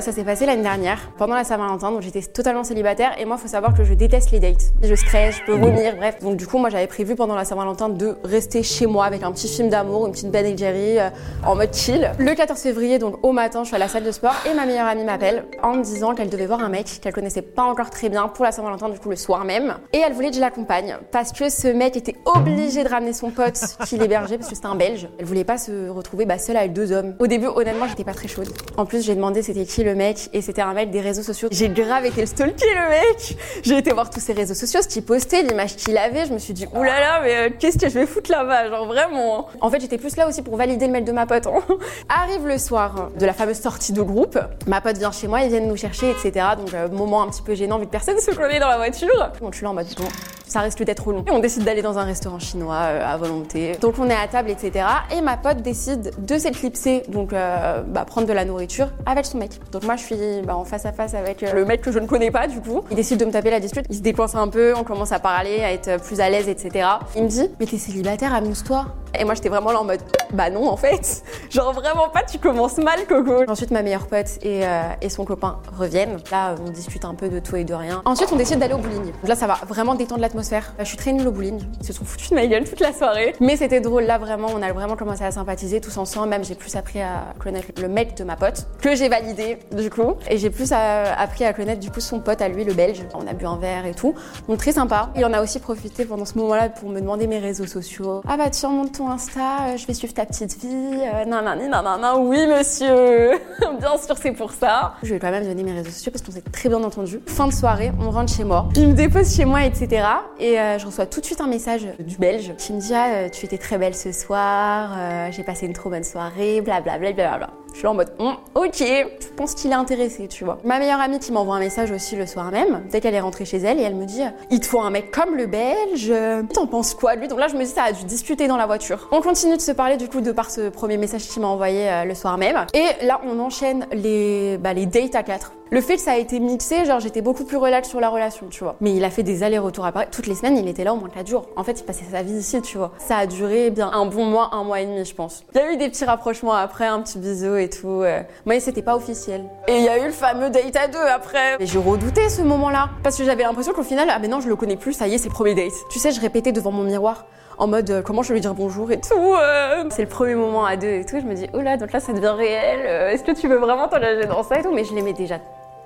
Ça s'est passé l'année dernière, pendant la Saint-Valentin, donc j'étais totalement célibataire et moi, faut savoir que je déteste les dates. Je stresse, je peux vomir, bref. Donc du coup, moi, j'avais prévu pendant la Saint-Valentin de rester chez moi avec un petit film d'amour, une petite Ben Jerry euh, en mode chill. Le 14 février, donc au matin, je suis à la salle de sport et ma meilleure amie m'appelle en me disant qu'elle devait voir un mec qu'elle connaissait pas encore très bien pour la Saint-Valentin, du coup le soir même. Et elle voulait que je l'accompagne parce que ce mec était obligé de ramener son pote qui l'hébergeait parce que c'était un Belge. Elle voulait pas se retrouver bah, seule avec deux hommes. Au début, honnêtement, j'étais pas très chaude. En plus, j'ai demandé c'était qui le mec et c'était un mec des réseaux sociaux. J'ai grave été le stalker le mec. J'ai été voir tous ses réseaux sociaux, ce qu'il postait, l'image qu'il avait. Je me suis dit oulala, là là, mais euh, qu'est-ce que je vais foutre là-bas, genre vraiment. En fait, j'étais plus là aussi pour valider le mail de ma pote. hein. Arrive le soir de la fameuse sortie de groupe. Ma pote vient chez moi, ils viennent nous chercher, etc. Donc euh, moment un petit peu gênant vu que personne se connaît dans la voiture. Donc je suis là en mode bon, ça risque d'être long. Et on décide d'aller dans un restaurant chinois euh, à volonté. Donc on est à table, etc. Et ma pote décide de s'éclipser, donc euh, bah, prendre de la nourriture avec son mec. Donc moi je suis bah, en face à face avec euh, le mec que je ne connais pas du coup. Il décide de me taper la dispute. Il se décoince un peu, on commence à parler, à être plus à l'aise, etc. Il me dit mais t'es célibataire, amuse-toi. Et moi j'étais vraiment là en mode bah non en fait. Genre vraiment pas, tu commences mal Coco. Ensuite ma meilleure pote et, euh, et son copain reviennent. Là on discute un peu de tout et de rien. Ensuite on décide d'aller au bowling. Là ça va vraiment détendre l'atmosphère. Je suis très nulle au bowling. Ils se sont foutus de ma gueule toute la soirée. Mais c'était drôle là vraiment, on a vraiment commencé à sympathiser tous ensemble. Même j'ai plus appris à connaître le mec de ma pote que j'ai validé du coup. Et j'ai plus euh, appris à connaître du coup son pote à lui le belge. On a bu un verre et tout. Donc très sympa. Il en a aussi profité pendant ce moment-là pour me demander mes réseaux sociaux. Ah bah tiens monte ton Insta, euh, je vais suivre ta petite fille. Euh, nan nan nan nan nan. Oui monsieur. Bien sûr c'est pour ça. Je ai quand même donné mes réseaux sociaux parce qu'on s'est très bien entendu. Fin de soirée, on rentre chez moi. Il me dépose chez moi etc. Et euh, je reçois tout de suite un message du belge qui me dit ah euh, tu étais très belle ce soir, j'ai passé une trop bonne soirée, blablabla. Bla, bla, bla. Je suis en mode Hum, ok, je pense qu'il est intéressé, tu vois. Ma meilleure amie qui m'envoie un message aussi le soir même, dès qu'elle est rentrée chez elle, et elle me dit Il te faut un mec comme le belge, t'en penses quoi lui? Donc là, je me dis Ça a dû discuter dans la voiture. On continue de se parler du coup de par ce premier message qu'il m'a envoyé euh, le soir même. Et là, on enchaîne les, bah, les dates à quatre. Le fait que ça a été mixé, genre j'étais beaucoup plus relax sur la relation, tu vois. Mais il a fait des allers-retours à Paris. Toutes les semaines, il était là au moins 4 jours. En fait, il passait sa vie ici, tu vois. Ça a duré bien un bon mois, un mois et demi, je pense. Il y a eu des petits rapprochements après, un petit bisou et tout. euh. Mais c'était pas officiel. Et il y a eu le fameux date à deux après. Et j'ai redouté ce moment-là. Parce que j'avais l'impression qu'au final, ah mais non, je le connais plus, ça y est, c'est premier date. Tu sais, je répétais devant mon miroir en mode euh, comment je vais lui dire bonjour et tout. euh. C'est le premier moment à deux et tout. Je me dis, oh là, donc là, ça devient réel. euh, Est-ce que tu veux vraiment t'engager dans ça et tout? Mais je l'aimais déjà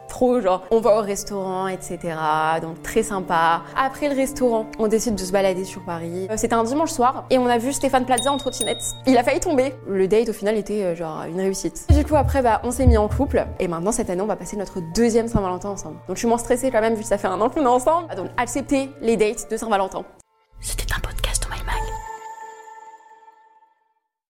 trop, genre on va au restaurant, etc. Donc très sympa. Après le restaurant, on décide de se balader sur Paris. C'était un dimanche soir et on a vu Stéphane Plaza en trottinette. Il a failli tomber. Le date au final était genre une réussite. Du coup après bah on s'est mis en couple et maintenant cette année on va passer notre deuxième Saint-Valentin ensemble. Donc je suis moins stressée quand même vu que ça fait un an qu'on est ensemble. Donc accepter les dates de Saint-Valentin.